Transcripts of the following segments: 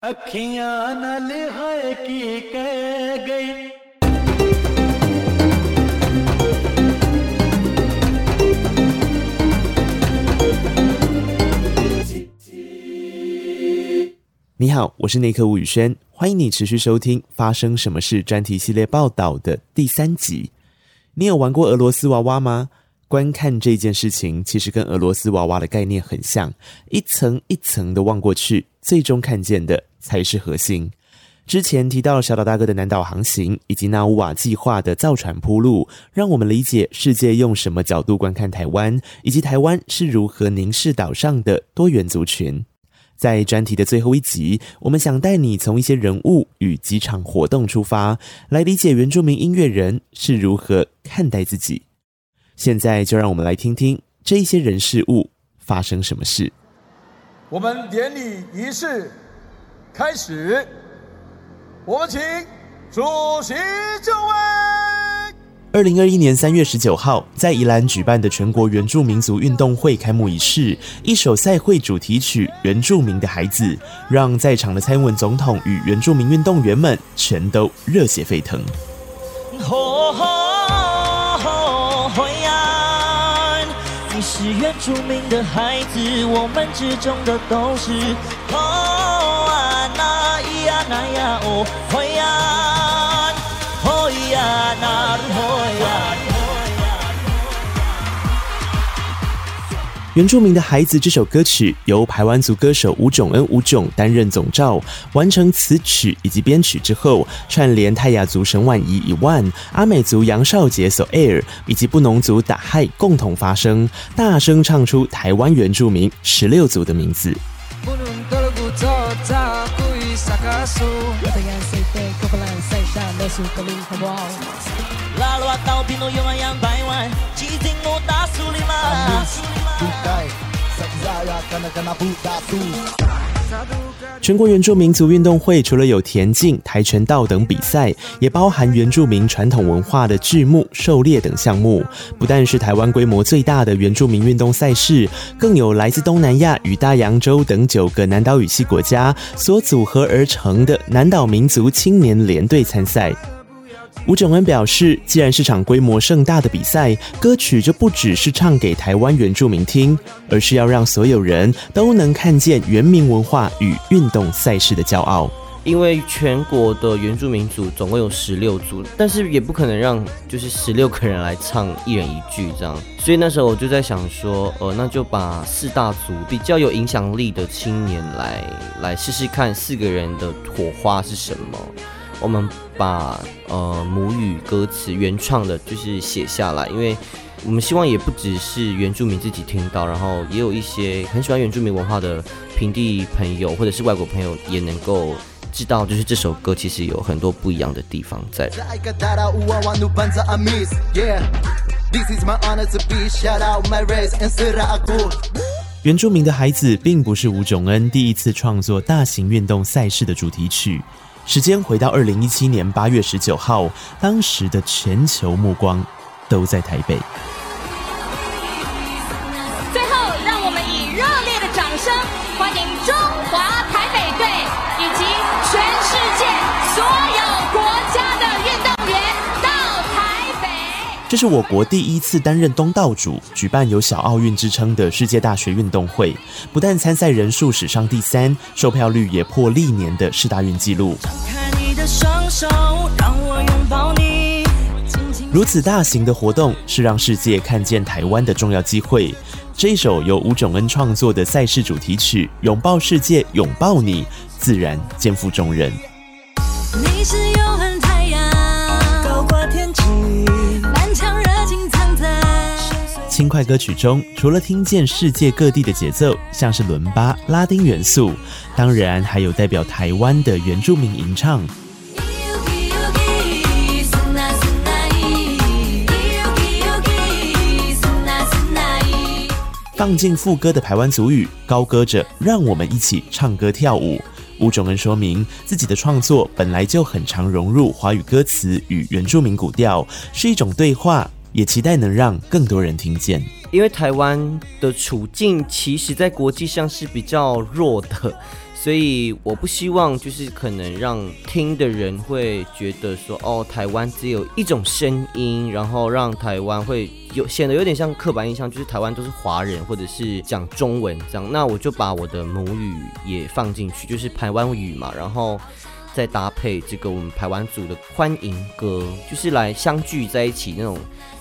你好，我是内科吴宇轩，欢迎你持续收听《发生什么事》专题系列报道的第三集。你有玩过俄罗斯娃娃吗？观看这件事情，其实跟俄罗斯娃娃的概念很像，一层一层的望过去，最终看见的才是核心。之前提到小岛大哥的南岛航行，以及纳乌瓦计划的造船铺路，让我们理解世界用什么角度观看台湾，以及台湾是如何凝视岛上的多元族群。在专题的最后一集，我们想带你从一些人物与几场活动出发，来理解原住民音乐人是如何看待自己。现在就让我们来听听这些人事物发生什么事。我们典礼仪式开始，我们请主席就位。二零二一年三月十九号，在宜兰举办的全国原住民族运动会开幕仪式，一首赛会主题曲《原住民的孩子》，让在场的蔡英文总统与原住民运动员们全都热血沸腾。你是原住民的孩子，我们之中的都是。那呀哦，会呀，哦呀那会呀。原住民的孩子这首歌曲由排湾族歌手吴炯恩吴炯担任总召，完成词曲以及编曲之后，串联泰雅族沈婉仪以万、阿美族杨少杰所 air 以及布农族打嗨共同发声，大声唱出台湾原住民十六族的名字。su Matagal aceite, kapalan sai sha na su kaling kabong Lalo at tao pinuyomayan bayway sulima na buta 全国原住民族运动会除了有田径、跆拳道等比赛，也包含原住民传统文化的剧目、狩猎等项目。不但是台湾规模最大的原住民运动赛事，更有来自东南亚与大洋洲等九个南岛语系国家所组合而成的南岛民族青年联队参赛。吴炯恩表示，既然是场规模盛大的比赛，歌曲就不只是唱给台湾原住民听，而是要让所有人都能看见原民文化与运动赛事的骄傲。因为全国的原住民族总共有十六族，但是也不可能让就是十六个人来唱一人一句这样，所以那时候我就在想说，呃，那就把四大族比较有影响力的青年来来试试看，四个人的火花是什么。我们把呃母语歌词原创的，就是写下来，因为我们希望也不只是原住民自己听到，然后也有一些很喜欢原住民文化的平地朋友或者是外国朋友也能够知道，就是这首歌其实有很多不一样的地方在。原住民的孩子并不是吴炯恩第一次创作大型运动赛事的主题曲。时间回到二零一七年八月十九号，当时的全球目光都在台北。这是我国第一次担任东道主，举办有小奥运之称的世界大学运动会。不但参赛人数史上第三，售票率也破历年的世大运纪录。如此大型的活动，是让世界看见台湾的重要机会。这一首由吴炯恩创作的赛事主题曲《拥抱世界，拥抱你》，自然肩负重任。你是轻快歌曲中，除了听见世界各地的节奏，像是伦巴、拉丁元素，当然还有代表台湾的原住民吟唱。放进副歌的排湾族语，高歌着“让我们一起唱歌跳舞”。吴种恩说明，自己的创作本来就很常融入华语歌词与原住民古调，是一种对话，也期待能让更多人听见。因为台湾的处境，其实在国际上是比较弱的。所以我不希望就是可能让听的人会觉得说，哦，台湾只有一种声音，然后让台湾会有显得有点像刻板印象，就是台湾都是华人或者是讲中文这样。那我就把我的母语也放进去，就是台湾语嘛，然后再搭配这个我们台湾组的欢迎歌，就是来相聚在一起那种。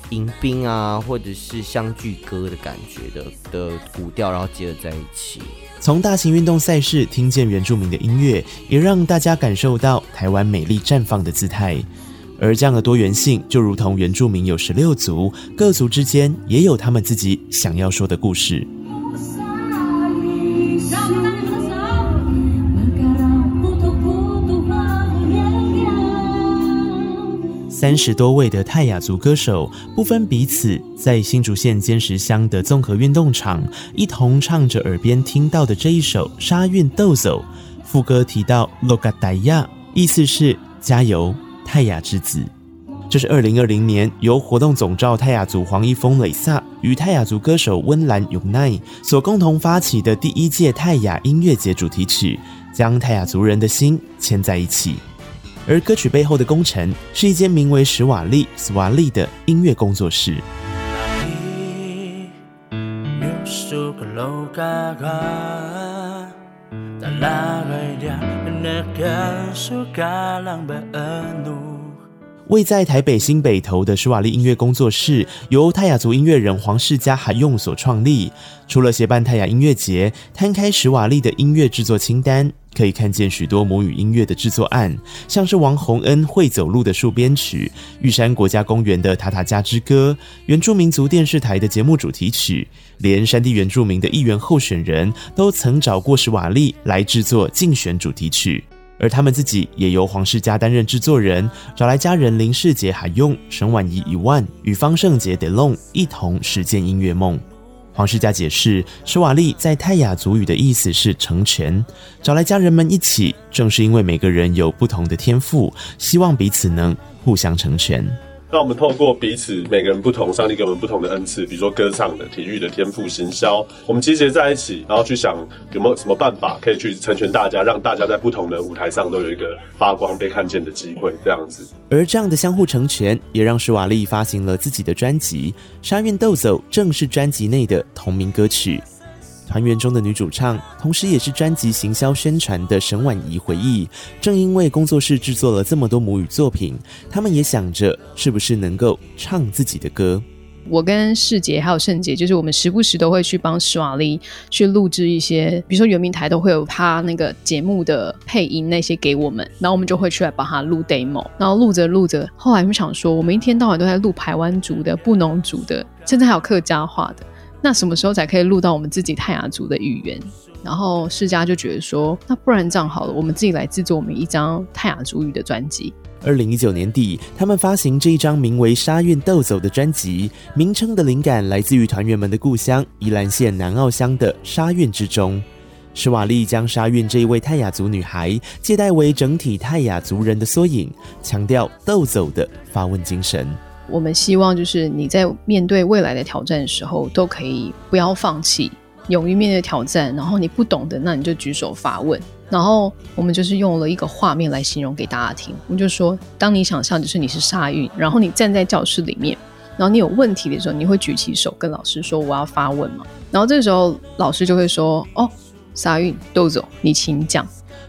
迎宾啊，或者是相聚歌的感觉的的古调，然后结合在一起。从大型运动赛事听见原住民的音乐，也让大家感受到台湾美丽绽放的姿态。而这样的多元性，就如同原住民有十六族，各族之间也有他们自己想要说的故事。三十多位的泰雅族歌手不分彼此，在新竹县尖石乡的综合运动场，一同唱着耳边听到的这一首《沙韵斗走》。副歌提到 “Logataya”，意思是“加油，泰雅之子”。这是二零二零年由活动总召泰雅族黄一峰磊萨与泰雅族歌手温岚永奈所共同发起的第一届泰雅音乐节主题曲，将泰雅族人的心牵在一起。而歌曲背后的功臣是一间名为史瓦利 （Swali） 的音乐工作室。位在台北新北投的史瓦利音乐工作室，由泰雅族音乐人黄世嘉海用所创立。除了协办泰雅音乐节，摊开史瓦利的音乐制作清单。可以看见许多母语音乐的制作案，像是王洪恩《会走路的树》编曲，玉山国家公园的《塔塔加之歌》，原住民族电视台的节目主题曲，连山地原住民的议员候选人都曾找过史瓦利来制作竞选主题曲，而他们自己也由黄世嘉担任制作人，找来家人林世杰还用沈婉仪一万与方胜杰 Delon 一同实践音乐梦。黄世家解释，施瓦利在泰雅族语的意思是成全，找来家人们一起，正是因为每个人有不同的天赋，希望彼此能互相成全。那我们透过彼此每个人不同，上帝给我们不同的恩赐，比如说歌唱的、体育的天赋、行销，我们集结在一起，然后去想有没有什么办法可以去成全大家，让大家在不同的舞台上都有一个发光、被看见的机会，这样子。而这样的相互成全，也让施瓦利发行了自己的专辑《沙韵斗走》，正是专辑内的同名歌曲。团员中的女主唱，同时也是专辑行销宣传的沈婉仪回忆，正因为工作室制作了这么多母语作品，他们也想着是不是能够唱自己的歌。我跟世杰还有圣杰，就是我们时不时都会去帮史瓦利去录制一些，比如说原民台都会有他那个节目的配音那些给我们，然后我们就会去来帮他录 demo，然后录着录着，后来我们想说，我们一天到晚都在录排湾族的、布农族的，甚至还有客家话的。那什么时候才可以录到我们自己泰雅族的语言？然后世嘉就觉得说，那不然这样好了，我们自己来制作我们一张泰雅族语的专辑。二零一九年底，他们发行这一张名为《沙韵斗走》的专辑，名称的灵感来自于团员们的故乡宜兰县南澳乡的沙韵之中。施瓦利将沙韵这一位泰雅族女孩借代为整体泰雅族人的缩影，强调斗走的发问精神。我们希望就是你在面对未来的挑战的时候，都可以不要放弃，勇于面对挑战。然后你不懂的，那你就举手发问。然后我们就是用了一个画面来形容给大家听。我们就说，当你想象就是你是沙韵，然后你站在教室里面，然后你有问题的时候，你会举起手跟老师说我要发问嘛。然后这时候老师就会说：“哦，沙韵斗走，你请讲。”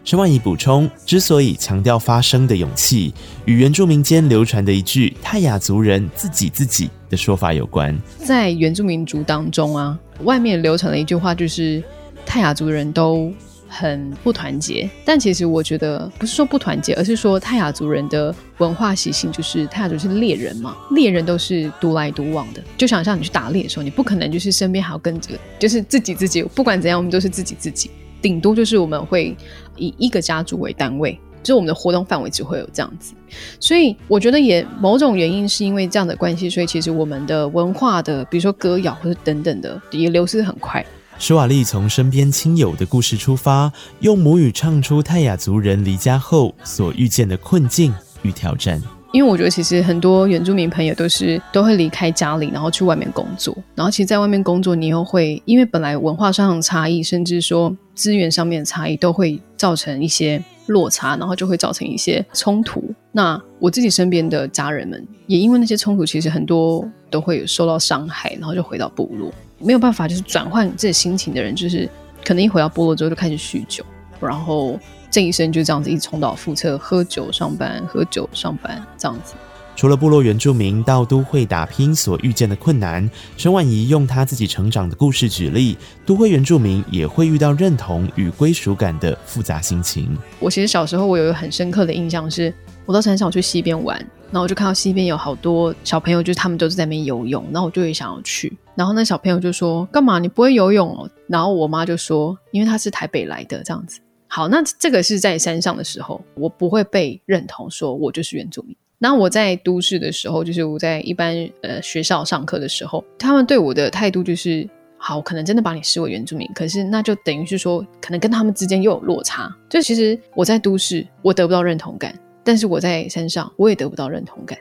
沈婉仪补充，之所以强调发声的勇气，与原住民间流传的一句泰雅族人自己自己的说法有关。在原住民族当中啊，外面流传了一句话，就是泰雅族人都很不团结。但其实我觉得不是说不团结，而是说泰雅族人的文化习性就是泰雅族是猎人嘛，猎人都是独来独往的。就想像你去打猎的时候，你不可能就是身边还要跟着，就是自己自己。不管怎样，我们都是自己自己。顶多就是我们会以一个家族为单位，就是我们的活动范围只会有这样子，所以我觉得也某种原因是因为这样的关系，所以其实我们的文化的，比如说歌谣或者等等的，也流失很快。史瓦利从身边亲友的故事出发，用母语唱出泰雅族人离家后所遇见的困境与挑战。因为我觉得其实很多原住民朋友都是都会离开家里，然后去外面工作，然后其实在外面工作，你又会因为本来文化上的差异，甚至说资源上面的差异，都会造成一些落差，然后就会造成一些冲突。那我自己身边的家人们，也因为那些冲突，其实很多都会受到伤害，然后就回到部落，没有办法就是转换自己心情的人，就是可能一回到部落之后就开始酗酒，然后。这一生就这样子一直重蹈覆辙，喝酒上班，喝酒上班，这样子。除了部落原住民到都会打拼所遇见的困难，陈婉仪用她自己成长的故事举例，都会原住民也会遇到认同与归属感的复杂心情。我其实小时候我有一个很深刻的印象是，我到山上去溪边玩，然后我就看到溪边有好多小朋友，就是他们都是在那边游泳，然后我就也想要去，然后那小朋友就说：“干嘛？你不会游泳哦？”然后我妈就说：“因为他是台北来的，这样子。”好，那这个是在山上的时候，我不会被认同，说我就是原住民。那我在都市的时候，就是我在一般呃学校上课的时候，他们对我的态度就是，好，可能真的把你视为原住民，可是那就等于是说，可能跟他们之间又有落差。就其实我在都市，我得不到认同感，但是我在山上，我也得不到认同感。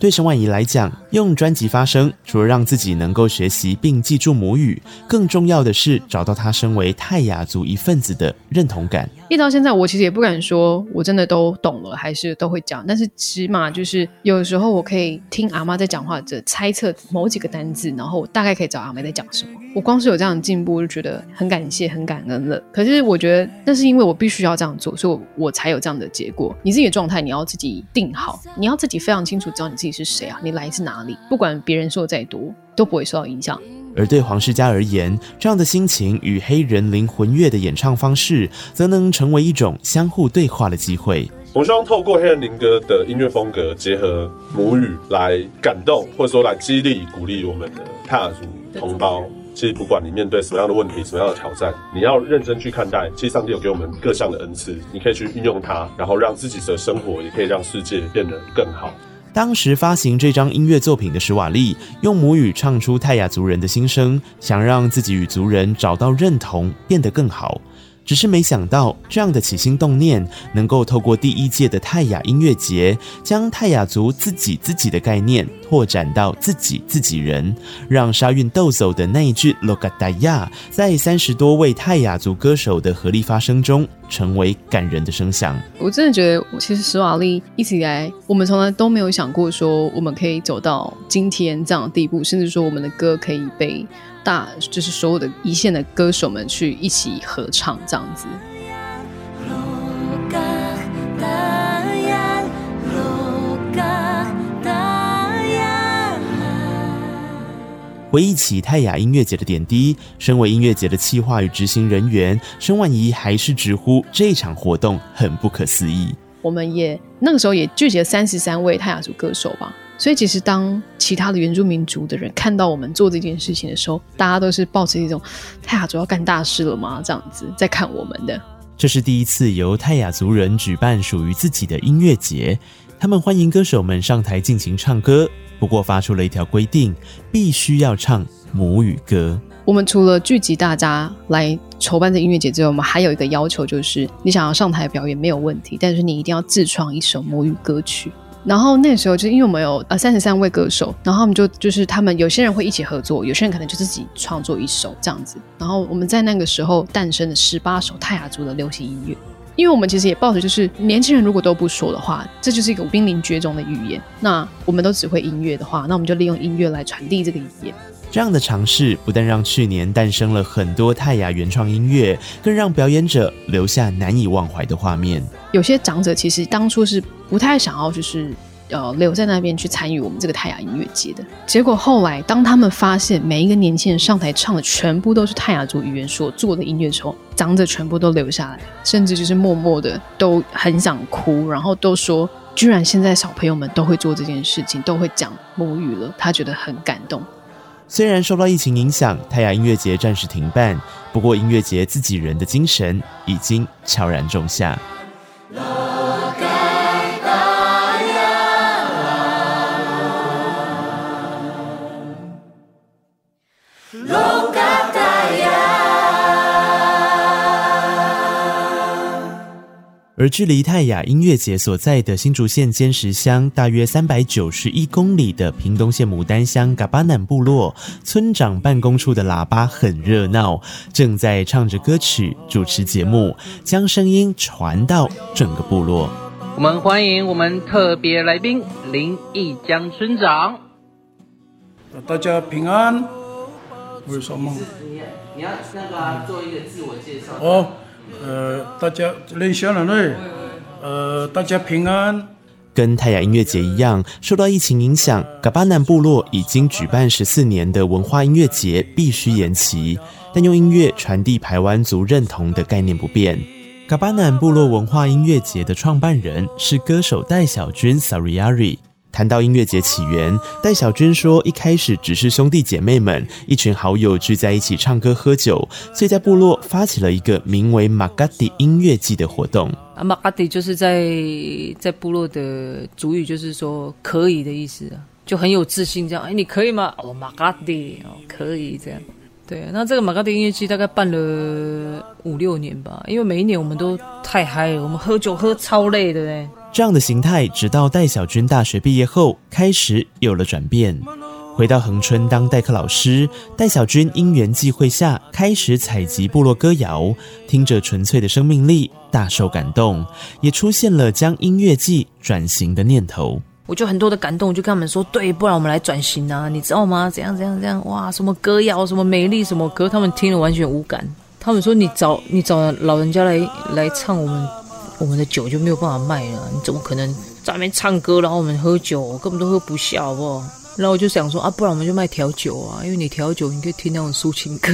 对沈婉仪来讲，用专辑发声，除了让自己能够学习并记住母语，更重要的是找到她身为泰雅族一份子的认同感。一直到现在，我其实也不敢说我真的都懂了，还是都会讲。但是起码就是有时候我可以听阿妈在讲话，者猜测某几个单字，然后我大概可以找阿妈在讲什么。我光是有这样的进步，就觉得很感谢、很感恩了。可是我觉得那是因为我必须要这样做，所以我，我才有这样的结果。你自己的状态，你要自己定好，你要自己非常清楚知道你自己是谁啊，你来自哪里。不管别人说再多，都不会受到影响。而对黄世嘉而言，这样的心情与黑人灵魂乐的演唱方式，则能成为一种相互对话的机会。我希望透过黑人灵歌的音乐风格，结合母语来感动，或者说来激励、鼓励我们的泰雅族同胞。其实不管你面对什么样的问题、什么样的挑战，你要认真去看待。其实上帝有给我们各项的恩赐，你可以去运用它，然后让自己的生活也可以让世界变得更好。当时发行这张音乐作品的史瓦利，用母语唱出泰雅族人的心声，想让自己与族人找到认同，变得更好。只是没想到，这样的起心动念，能够透过第一届的泰雅音乐节，将泰雅族自己自己的概念拓展到自己自己人，让沙韵斗走的那一句 Logataya，在三十多位泰雅族歌手的合力发声中，成为感人的声响。我真的觉得，其实史瓦利一直以来，我们从来都没有想过说，我们可以走到今天这样的地步，甚至说我们的歌可以被。大就是所有的一线的歌手们去一起合唱这样子。回忆起泰雅音乐节的点滴，身为音乐节的企划与执行人员，申婉怡还是直呼这场活动很不可思议。我们也那个时候也聚集了三十三位泰雅族歌手吧。所以，其实当其他的原住民族的人看到我们做这件事情的时候，大家都是抱着一种泰雅族要干大事了吗？这样子在看我们的。这是第一次由泰雅族人举办属于自己的音乐节，他们欢迎歌手们上台尽情唱歌，不过发出了一条规定，必须要唱母语歌。我们除了聚集大家来筹办这音乐节之外，我们还有一个要求，就是你想要上台表演没有问题，但是你一定要自创一首母语歌曲。然后那时候就因为我们有呃三十三位歌手，然后我们就就是他们有些人会一起合作，有些人可能就自己创作一首这样子。然后我们在那个时候诞生了十八首泰雅族的流行音乐，因为我们其实也抱着就是年轻人如果都不说的话，这就是一个濒临绝种的语言。那我们都只会音乐的话，那我们就利用音乐来传递这个语言。这样的尝试不但让去年诞生了很多泰雅原创音乐，更让表演者留下难以忘怀的画面。有些长者其实当初是不太想要，就是呃留在那边去参与我们这个泰雅音乐节的。结果后来，当他们发现每一个年轻人上台唱的全部都是泰雅族语言所做的音乐之后，长者全部都留下来，甚至就是默默的都很想哭，然后都说，居然现在小朋友们都会做这件事情，都会讲母语了，他觉得很感动。虽然受到疫情影响，泰雅音乐节暂时停办，不过音乐节自己人的精神已经悄然种下。而距离泰雅音乐节所在的新竹县尖石乡大约三百九十一公里的屏东县牡丹乡嘎巴南部落村长办公处的喇叭很热闹，正在唱着歌曲主持节目，将声音传到整个部落。我们欢迎我们特别来宾林义江村长。大家平安。为什么？你要那个、啊、做一个自我介绍。哦，呃，大家练下来了，呃，大家平安。跟泰雅音乐节一样，受到疫情影响，噶巴南部落已经举办十四年的文化音乐节必须延期，但用音乐传递排湾族认同的概念不变。噶巴南部落文化音乐节的创办人是歌手戴小军 Sariari。谈到音乐节起源，戴小军说：“一开始只是兄弟姐妹们一群好友聚在一起唱歌喝酒，所以在部落发起了一个名为 Magadi 音乐季的活动。啊，Magadi 就是在在部落的族语，就是说可以的意思，就很有自信这样。哎，你可以吗？哦，Magadi 哦，可以这样。对，那这个 Magadi 音乐季大概办了五六年吧，因为每一年我们都太嗨了，我们喝酒喝超累的嘞。”这样的形态，直到戴小军大学毕业后，开始有了转变。回到恒春当代课老师，戴小军因缘际会下，开始采集部落歌谣，听着纯粹的生命力，大受感动，也出现了将音乐季转型的念头。我就很多的感动，我就跟他们说：“对，不然我们来转型啊，你知道吗？怎样怎样怎样？哇，什么歌谣，什么美丽，什么歌，他们听了完全无感。他们说：你找你找老人家来来唱我们。”我们的酒就没有办法卖了，你怎么可能在外面唱歌，然后我们喝酒，我根本都喝不下，好不好？然后我就想说啊，不然我们就卖调酒啊，因为你调酒，你可以听那种抒情歌。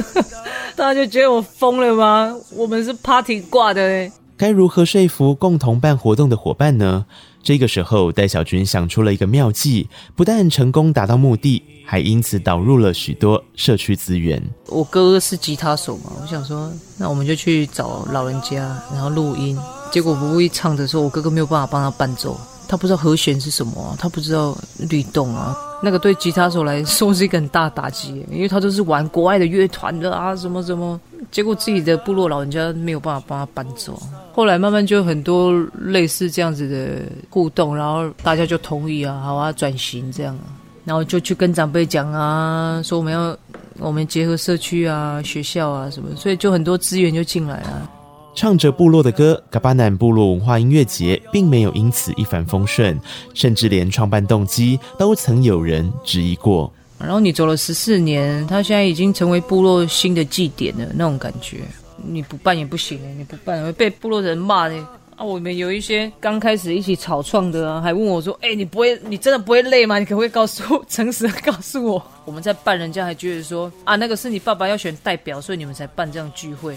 大家就觉得我疯了吗？我们是 party 挂的嘞。该如何说服共同办活动的伙伴呢？这个时候，戴小军想出了一个妙计，不但成功达到目的，还因此导入了许多社区资源。我哥哥是吉他手嘛，我想说，那我们就去找老人家，然后录音。结果不会唱的时候，我哥哥没有办法帮他伴奏，他不知道和弦是什么啊，他不知道律动啊。那个对吉他手来说是一个很大打击，因为他都是玩国外的乐团的啊，什么什么。结果自己的部落老人家没有办法帮他搬走，后来慢慢就很多类似这样子的互动，然后大家就同意啊，好啊，转型这样，然后就去跟长辈讲啊，说我们要我们结合社区啊、学校啊什么，所以就很多资源就进来了。唱着部落的歌，噶巴南部落文化音乐节并没有因此一帆风顺，甚至连创办动机都曾有人质疑过。然后你走了十四年，他现在已经成为部落新的祭典了，那种感觉，你不办也不行，你不办会被部落人骂的啊！我们有一些刚开始一起草创的啊，还问我说：“哎，你不会，你真的不会累吗？你可不可以告诉，诚实的告诉我？” 我们在办，人家还觉得说：“啊，那个是你爸爸要选代表，所以你们才办这样聚会，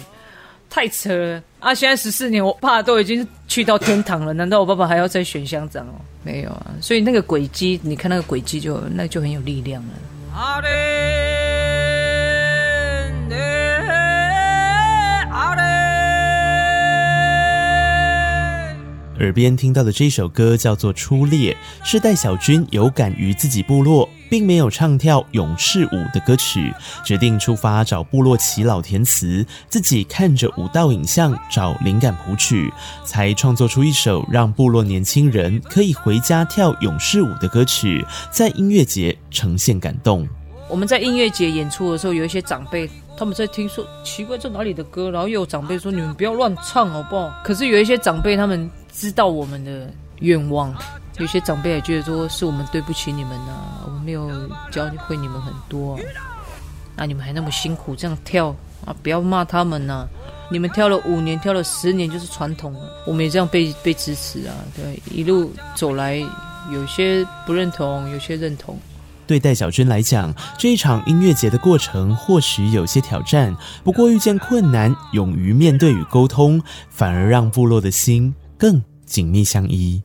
太扯了啊！”现在十四年，我爸都已经去到天堂了，难道我爸爸还要再选乡长哦？没有啊，所以那个轨迹，你看那个轨迹就那就很有力量了。阿耳边听到的这首歌叫做《初恋》，是戴小军有感于自己部落，并没有唱跳勇士舞的歌曲，决定出发找部落耆老填词，自己看着舞蹈影像找灵感谱曲，才创作出一首让部落年轻人可以回家跳勇士舞的歌曲，在音乐节呈现感动。我们在音乐节演出的时候，有一些长辈他们在听说奇怪，这哪里的歌？然后又有长辈说你们不要乱唱好不好？可是有一些长辈他们。知道我们的愿望，有些长辈也觉得说是我们对不起你们呐、没有教会你们很多、啊，那你们还那么辛苦这样跳啊，不要骂他们呐、你们跳了五年，跳了十年就是传统了，我们也这样被被支持啊，对，一路走来，有些不认同，有些认同。对戴小军来讲，这一场音乐节的过程或许有些挑战，不过遇见困难，勇于面对与沟通，反而让部落的心更紧密相依。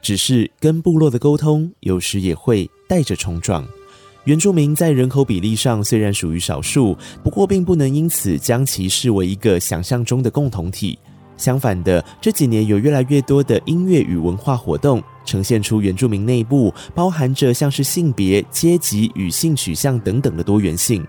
只是跟部落的沟通，有时也会带着冲撞。原住民在人口比例上虽然属于少数，不过并不能因此将其视为一个想象中的共同体。相反的，这几年有越来越多的音乐与文化活动，呈现出原住民内部包含着像是性别、阶级与性取向等等的多元性。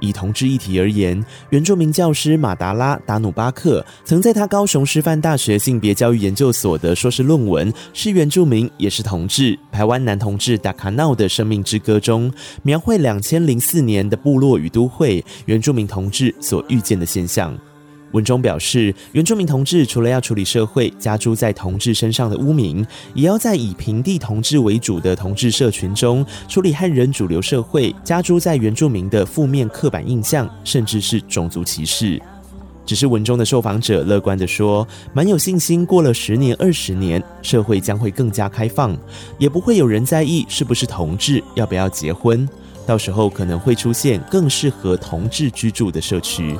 以同志议题而言，原住民教师马达拉达努巴克曾在他高雄师范大学性别教育研究所的硕士论文《是原住民也是同志：台湾男同志达卡闹的生命之歌》中，描绘两千零四年的部落与都会原住民同志所遇见的现象。文中表示，原住民同志除了要处理社会加诸在同志身上的污名，也要在以平地同志为主的同志社群中处理汉人主流社会加诸在原住民的负面刻板印象，甚至是种族歧视。只是文中的受访者乐观地说，蛮有信心，过了十年、二十年，社会将会更加开放，也不会有人在意是不是同志，要不要结婚，到时候可能会出现更适合同志居住的社区。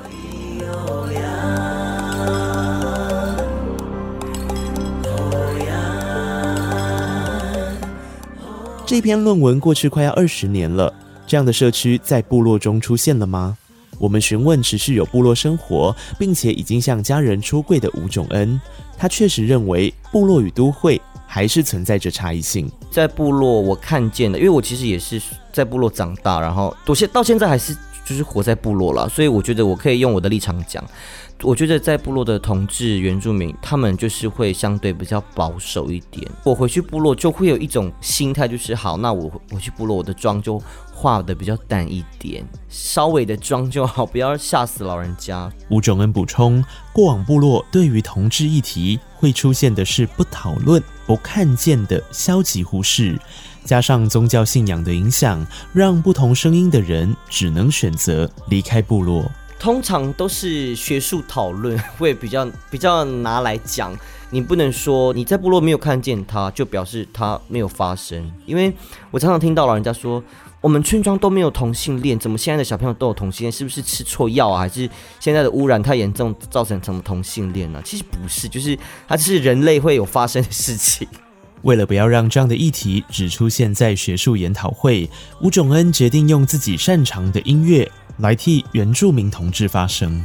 这篇论文过去快要二十年了，这样的社区在部落中出现了吗？我们询问持续有部落生活，并且已经向家人出柜的吴种恩，他确实认为部落与都会还是存在着差异性。在部落我看见的，因为我其实也是在部落长大，然后到现到现在还是就是活在部落了，所以我觉得我可以用我的立场讲。我觉得在部落的同志原住民，他们就是会相对比较保守一点。我回去部落就会有一种心态，就是好，那我回去部落，我的妆就化的比较淡一点，稍微的妆就好，不要吓死老人家。吴种恩补充，过往部落对于同志议题会出现的是不讨论、不看见的消极忽视，加上宗教信仰的影响，让不同声音的人只能选择离开部落。通常都是学术讨论 会比较比较拿来讲，你不能说你在部落没有看见它，就表示它没有发生。因为我常常听到老人家说，我们村庄都没有同性恋，怎么现在的小朋友都有同性恋？是不是吃错药啊？还是现在的污染太严重，造成什么同性恋呢？其实不是，就是它是人类会有发生的事情。为了不要让这样的议题只出现在学术研讨会，吴种恩决定用自己擅长的音乐。来替原住民同志发声。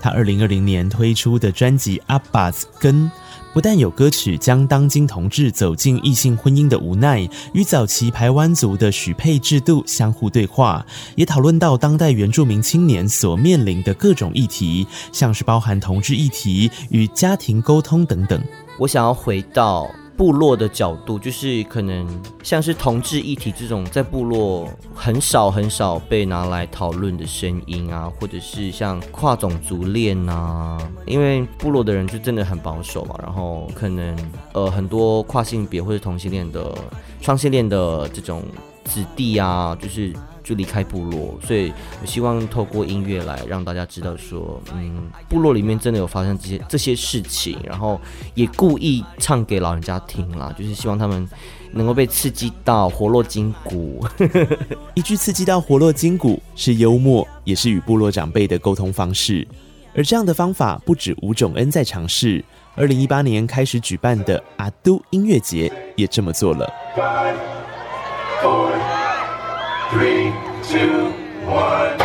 他二零二零年推出的专辑《阿巴兹根》，不但有歌曲将当今同志走进异性婚姻的无奈与早期排湾族的许配制度相互对话，也讨论到当代原住民青年所面临的各种议题，像是包含同志议题与家庭沟通等等。我想要回到。部落的角度，就是可能像是同志议题这种，在部落很少很少被拿来讨论的声音啊，或者是像跨种族恋啊，因为部落的人就真的很保守嘛，然后可能呃很多跨性别或者同性恋的、双性恋的这种子弟啊，就是。离开部落，所以我希望透过音乐来让大家知道说，嗯，部落里面真的有发生这些这些事情，然后也故意唱给老人家听啦，就是希望他们能够被刺激到活络筋骨。一句刺激到活络筋骨是幽默，也是与部落长辈的沟通方式。而这样的方法不止吴种恩在尝试，二零一八年开始举办的阿都音乐节也这么做了。Three, two, one.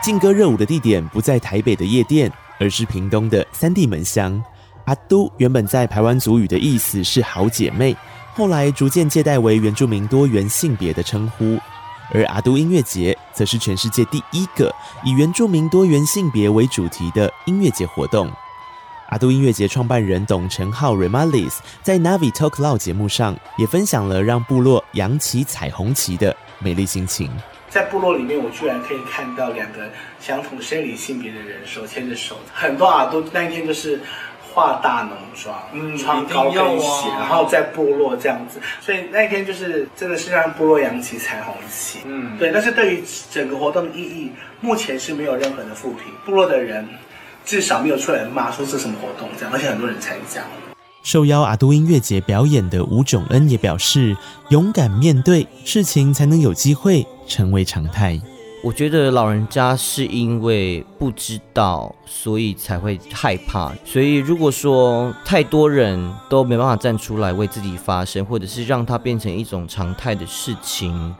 劲歌热舞的地点不在台北的夜店，而是屏东的三地门乡。阿都原本在台湾族语的意思是好姐妹，后来逐渐借代为原住民多元性别的称呼。而阿都音乐节则是全世界第一个以原住民多元性别为主题的音乐节活动。阿都音乐节创办人董承浩 Remalis 在 Navi Talk Loud 节目上也分享了让部落扬起彩虹旗的美丽心情。在部落里面，我居然可以看到两个相同生理性别的人手牵着手。很多阿都那一天就是化大浓妆，嗯，穿高跟鞋，然后在部落这样子。所以那一天就是真的是让部落扬起彩虹旗。嗯，对。但是对于整个活动的意义，目前是没有任何的负评。部落的人。至少没有出来骂说是什么活动这样，而且很多人参加。受邀阿都音乐节表演的吴种恩也表示，勇敢面对事情，才能有机会成为常态。我觉得老人家是因为不知道，所以才会害怕。所以如果说太多人都没办法站出来为自己发声，或者是让它变成一种常态的事情，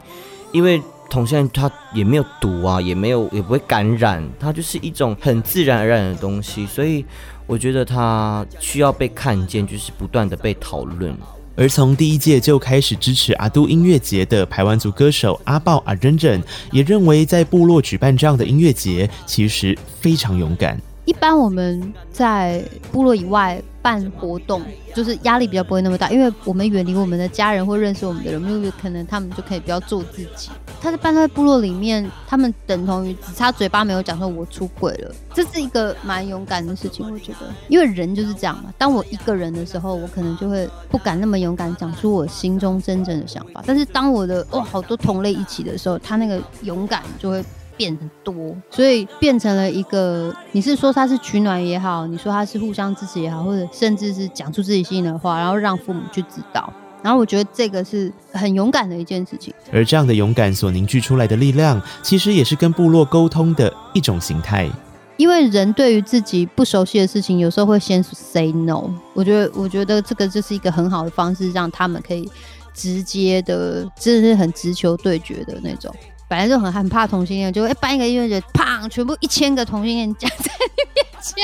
因为。同性恋它也没有毒啊，也没有也不会感染，它就是一种很自然而然的东西，所以我觉得它需要被看见，就是不断的被讨论。而从第一届就开始支持阿都音乐节的排湾族歌手阿豹阿珍珍，也认为在部落举办这样的音乐节，其实非常勇敢。一般我们在部落以外办活动，就是压力比较不会那么大，因为我们远离我们的家人或认识我们的人，因为可能他们就可以比较做自己。他在办在部落里面，他们等同于只差嘴巴没有讲说我出轨了，这是一个蛮勇敢的事情，我觉得，因为人就是这样嘛。当我一个人的时候，我可能就会不敢那么勇敢讲出我心中真正的想法，但是当我的哦好多同类一起的时候，他那个勇敢就会。变很多，所以变成了一个。你是说他是取暖也好，你说他是互相支持也好，或者甚至是讲出自己心里的话，然后让父母去知道。然后我觉得这个是很勇敢的一件事情。而这样的勇敢所凝聚出来的力量，其实也是跟部落沟通的一种形态。因为人对于自己不熟悉的事情，有时候会先 say no。我觉得，我觉得这个就是一个很好的方式，让他们可以直接的，真的是很直球对决的那种。本来就很很怕同性恋，就会办一个音乐节，砰，全部一千个同性恋加在你面前，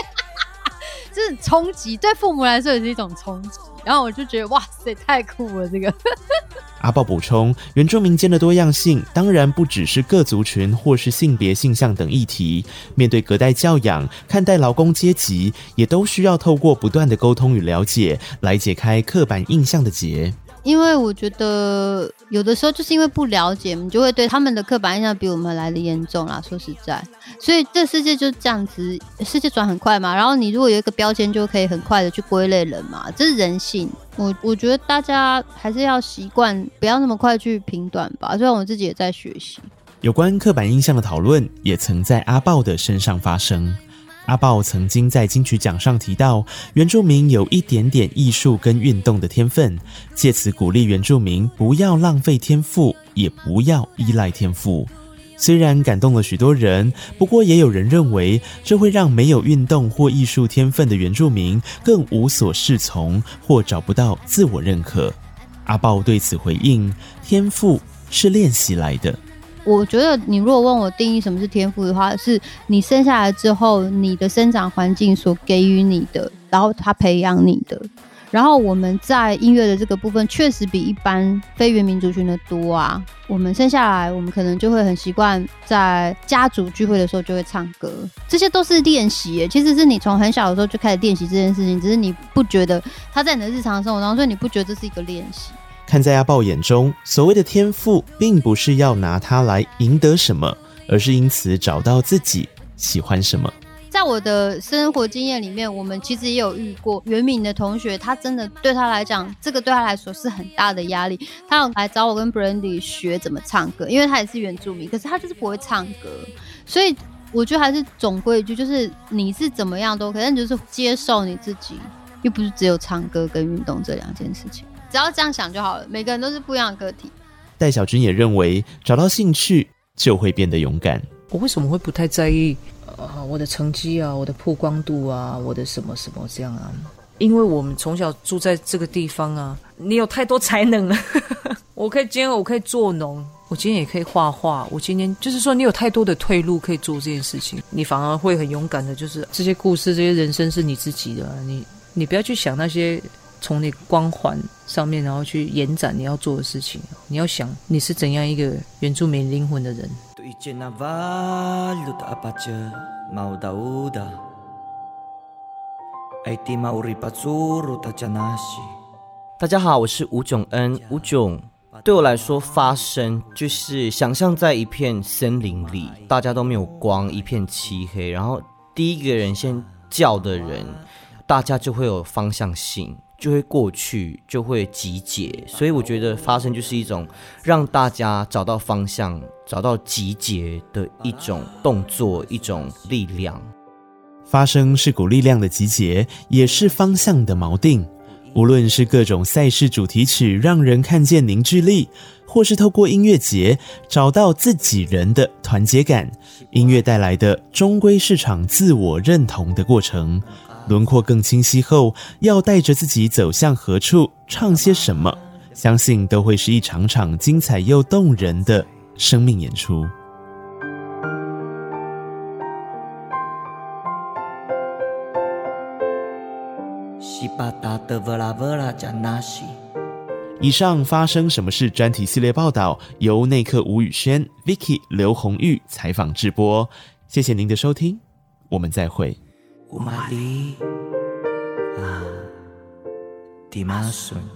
这是冲击，对父母来说也是一种冲击。然后我就觉得，哇塞，太酷了！这个 阿豹补充，原住民间的多样性当然不只是各族群或是性别性向等议题，面对隔代教养、看待劳工阶级，也都需要透过不断的沟通与了解，来解开刻板印象的结。因为我觉得有的时候就是因为不了解，你就会对他们的刻板印象比我们来的严重啦。说实在，所以这世界就这样子，世界转很快嘛。然后你如果有一个标签，就可以很快的去归类人嘛，这是人性。我我觉得大家还是要习惯，不要那么快去评断吧。虽然我自己也在学习。有关刻板印象的讨论，也曾在阿豹的身上发生。阿豹曾经在金曲奖上提到，原住民有一点点艺术跟运动的天分，借此鼓励原住民不要浪费天赋，也不要依赖天赋。虽然感动了许多人，不过也有人认为这会让没有运动或艺术天分的原住民更无所适从，或找不到自我认可。阿豹对此回应：天赋是练习来的。我觉得你如果问我定义什么是天赋的话，是你生下来之后，你的生长环境所给予你的，然后他培养你的。然后我们在音乐的这个部分，确实比一般非原民族群的多啊。我们生下来，我们可能就会很习惯在家族聚会的时候就会唱歌，这些都是练习。其实是你从很小的时候就开始练习这件事情，只是你不觉得它在你的日常生活当中，所以你不觉得这是一个练习。看在阿豹眼中，所谓的天赋，并不是要拿它来赢得什么，而是因此找到自己喜欢什么。在我的生活经验里面，我们其实也有遇过原民的同学，他真的对他来讲，这个对他来说是很大的压力。他有来找我跟 Brandy 学怎么唱歌，因为他也是原住民，可是他就是不会唱歌。所以我觉得还是总归一句，就是你是怎么样都可以，但就是接受你自己，又不是只有唱歌跟运动这两件事情。只要这样想就好了。每个人都是不一样的个体。戴小军也认为，找到兴趣就会变得勇敢。我为什么会不太在意啊？我的成绩啊，我的曝光度啊，我的什么什么这样啊？因为我们从小住在这个地方啊，你有太多才能了。我可以今天我可以做农，我今天也可以画画。我今天就是说，你有太多的退路可以做这件事情，你反而会很勇敢的。就是这些故事，这些人生是你自己的，你你不要去想那些。从你光环上面，然后去延展你要做的事情。你要想你是怎样一个原住民灵魂的人。大家好，我是吴炯恩。吴炯对我来说，发声就是想象在一片森林里，大家都没有光，一片漆黑，然后第一个人先叫的人，大家就会有方向性。就会过去，就会集结，所以我觉得发声就是一种让大家找到方向、找到集结的一种动作，一种力量。发声是股力量的集结，也是方向的锚定。无论是各种赛事主题曲，让人看见凝聚力，或是透过音乐节找到自己人的团结感，音乐带来的终归是场自我认同的过程。轮廓更清晰后要带着自己走向何处唱些什么相信都会是一场场精彩又动人的生命演出。以上发生什么事专题系列报道由内克吴宇轩 vicky 刘红玉采访制播。谢谢您的收听我们再会。kumali, ah, dimasun.